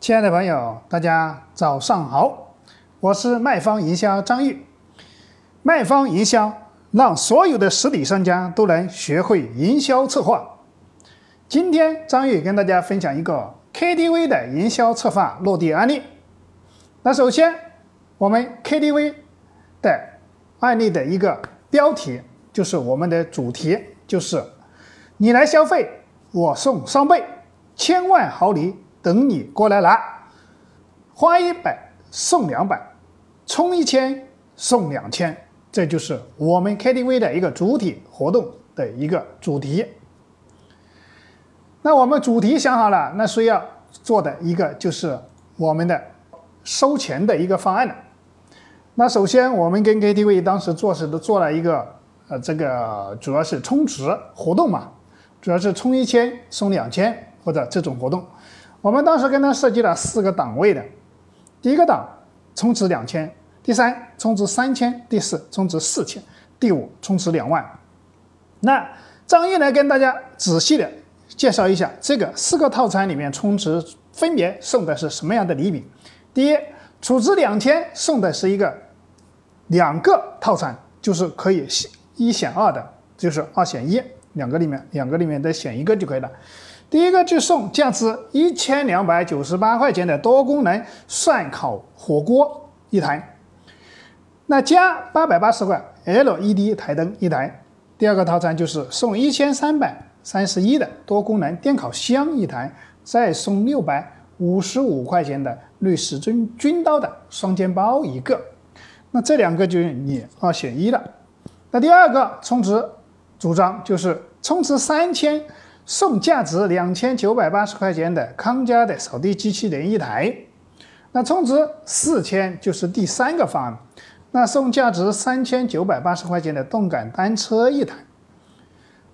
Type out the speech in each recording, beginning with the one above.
亲爱的朋友，大家早上好，我是卖方营销张玉。卖方营销让所有的实体商家都能学会营销策划。今天张玉跟大家分享一个 KTV 的营销策划落地案例。那首先，我们 KTV 的案例的一个标题就是我们的主题，就是你来消费，我送双倍，千万豪礼。等你过来拿，花一百送两百，充一千送两千，这就是我们 KTV 的一个主体活动的一个主题。那我们主题想好了，那需要做的一个就是我们的收钱的一个方案了。那首先我们跟 KTV 当时做是都做了一个，呃，这个主要是充值活动嘛，主要是充一千送两千或者这种活动。我们当时跟他设计了四个档位的，第一个档充值两千，第三充值三千，第四充值四千，第五充值两万。那张毅来跟大家仔细的介绍一下这个四个套餐里面充值分别送的是什么样的礼品。第一，储值两千送的是一个两个套餐，就是可以一选二的，就是二选一，两个里面两个里面再选一个就可以了。第一个就送价值一千两百九十八块钱的多功能涮烤火锅一台，那加八百八十块 LED 台灯一台。第二个套餐就是送一千三百三十一的多功能电烤箱一台，再送六百五十五块钱的瑞士军军刀的双肩包一个。那这两个就是你二选一了。那第二个充值主张就是充值三千。送价值两千九百八十块钱的康佳的扫地机器人一台，那充值四千就是第三个方案，那送价值三千九百八十块钱的动感单车一台，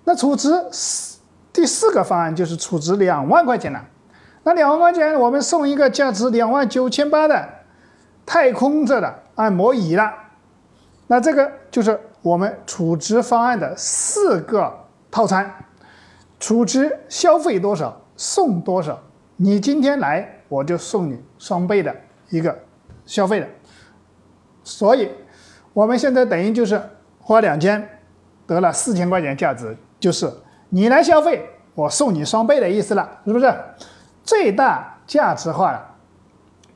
那储值四第四个方案就是储值两万块钱了，那两万块钱我们送一个价值两万九千八的太空着的按摩椅了，那这个就是我们储值方案的四个套餐。储值消费多少送多少，你今天来我就送你双倍的一个消费的，所以我们现在等于就是花两千得了四千块钱价值，就是你来消费我送你双倍的意思了，是不是？最大价值化了，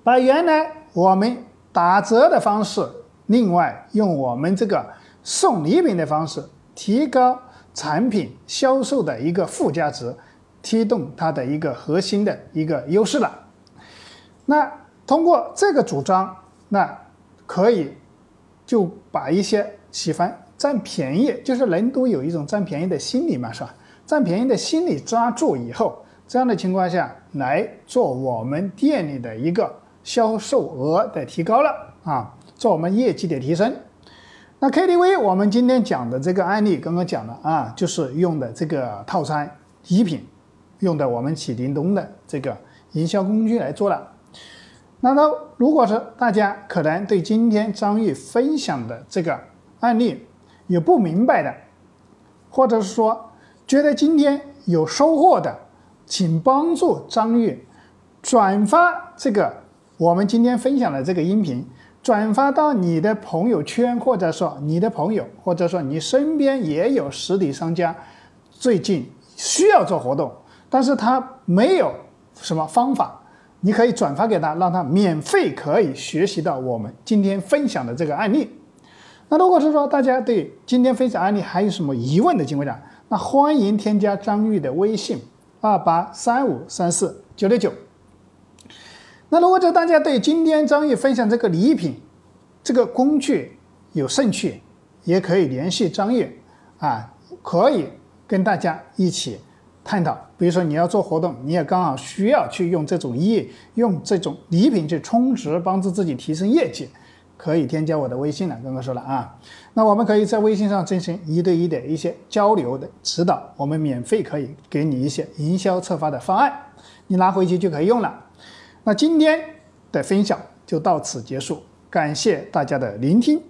把原来我们打折的方式，另外用我们这个送礼品的方式提高。产品销售的一个附加值，推动它的一个核心的一个优势了。那通过这个主张，那可以就把一些喜欢占便宜，就是人都有一种占便宜的心理嘛，是吧？占便宜的心理抓住以后，这样的情况下来做我们店里的一个销售额的提高了啊，做我们业绩的提升。那 KTV 我们今天讲的这个案例，刚刚讲了啊，就是用的这个套餐礼品，用的我们启叮咚的这个营销工具来做了。那么，如果是大家可能对今天张玉分享的这个案例有不明白的，或者是说觉得今天有收获的，请帮助张玉转发这个我们今天分享的这个音频。转发到你的朋友圈，或者说你的朋友，或者说你身边也有实体商家，最近需要做活动，但是他没有什么方法，你可以转发给他，让他免费可以学习到我们今天分享的这个案例。那如果是说大家对今天分享案例还有什么疑问的情况下，那欢迎添加张玉的微信二八三五三四九六九。那如果就大家对今天张玉分享这个礼品，这个工具有兴趣，也可以联系张玉，啊，可以跟大家一起探讨。比如说你要做活动，你也刚好需要去用这种业，用这种礼品去充值，帮助自己提升业绩，可以添加我的微信了。刚刚说了啊，那我们可以在微信上进行一对一的一些交流的指导，我们免费可以给你一些营销策划的方案，你拿回去就可以用了。那今天的分享就到此结束，感谢大家的聆听。